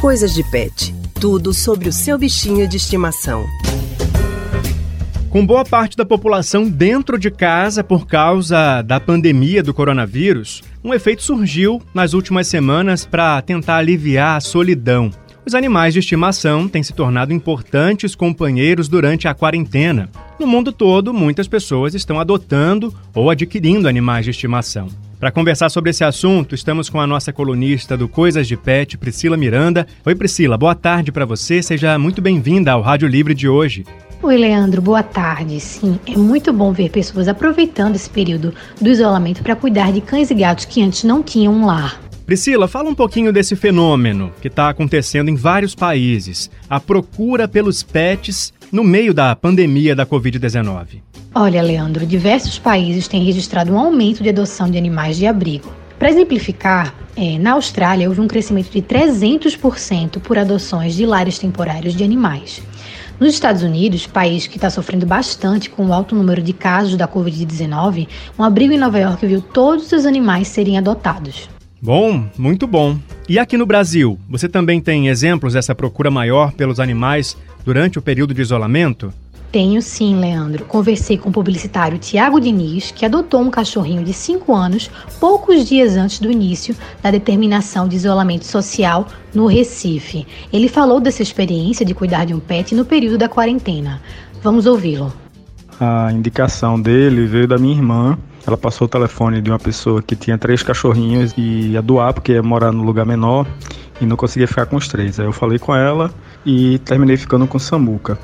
Coisas de Pet. Tudo sobre o seu bichinho de estimação. Com boa parte da população dentro de casa por causa da pandemia do coronavírus, um efeito surgiu nas últimas semanas para tentar aliviar a solidão. Os animais de estimação têm se tornado importantes companheiros durante a quarentena. No mundo todo, muitas pessoas estão adotando ou adquirindo animais de estimação. Para conversar sobre esse assunto, estamos com a nossa colunista do Coisas de Pet, Priscila Miranda. Oi, Priscila, boa tarde para você. Seja muito bem-vinda ao Rádio Livre de hoje. Oi, Leandro, boa tarde. Sim, é muito bom ver pessoas aproveitando esse período do isolamento para cuidar de cães e gatos que antes não tinham um lar. Priscila, fala um pouquinho desse fenômeno que está acontecendo em vários países, a procura pelos pets no meio da pandemia da Covid-19. Olha, Leandro, diversos países têm registrado um aumento de adoção de animais de abrigo. Para exemplificar, é, na Austrália houve um crescimento de 300% por adoções de lares temporários de animais. Nos Estados Unidos, país que está sofrendo bastante com o alto número de casos da Covid-19, um abrigo em Nova York viu todos os animais serem adotados. Bom, muito bom. E aqui no Brasil, você também tem exemplos dessa procura maior pelos animais durante o período de isolamento? Tenho sim, Leandro. Conversei com o publicitário Tiago Diniz, que adotou um cachorrinho de 5 anos poucos dias antes do início da determinação de isolamento social no Recife. Ele falou dessa experiência de cuidar de um pet no período da quarentena. Vamos ouvi-lo. A indicação dele veio da minha irmã. Ela passou o telefone de uma pessoa que tinha três cachorrinhos e ia doar porque ia morar no lugar menor e não conseguia ficar com os três. Aí eu falei com ela e terminei ficando com Samuca.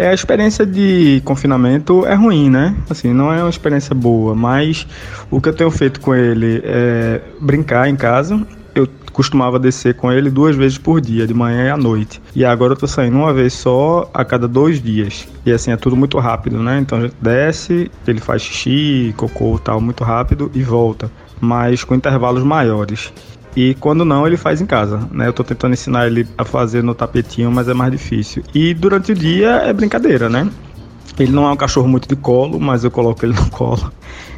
É, a experiência de confinamento é ruim, né? Assim, não é uma experiência boa, mas o que eu tenho feito com ele é brincar em casa. Eu costumava descer com ele duas vezes por dia, de manhã e à noite. E agora eu tô saindo uma vez só a cada dois dias. E assim, é tudo muito rápido, né? Então a gente desce, ele faz xixi, cocô tal, muito rápido e volta. Mas com intervalos maiores. E quando não, ele faz em casa, né? Eu tô tentando ensinar ele a fazer no tapetinho, mas é mais difícil. E durante o dia é brincadeira, né? Ele não é um cachorro muito de colo, mas eu coloco ele no colo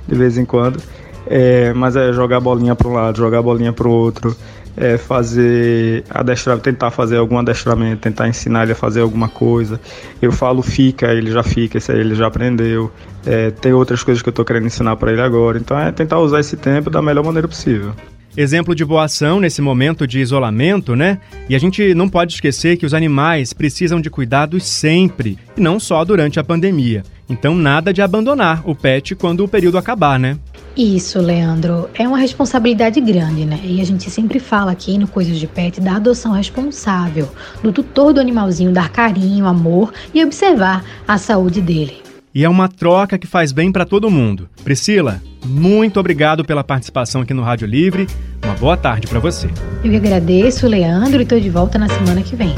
de vez em quando. É, mas é jogar bolinha para um lado, jogar bolinha para o outro, é fazer adestrar, tentar fazer algum adestramento, tentar ensinar ele a fazer alguma coisa. Eu falo fica, ele já fica, isso aí ele já aprendeu. É, tem outras coisas que eu estou querendo ensinar para ele agora. Então é tentar usar esse tempo da melhor maneira possível. Exemplo de boa ação nesse momento de isolamento, né? E a gente não pode esquecer que os animais precisam de cuidados sempre, e não só durante a pandemia. Então, nada de abandonar o pet quando o período acabar, né? Isso, Leandro. É uma responsabilidade grande, né? E a gente sempre fala aqui no Coisas de Pet da adoção responsável, do tutor do animalzinho dar carinho, amor e observar a saúde dele. E é uma troca que faz bem para todo mundo. Priscila, muito obrigado pela participação aqui no Rádio Livre. Uma boa tarde para você. Eu agradeço, Leandro, e estou de volta na semana que vem.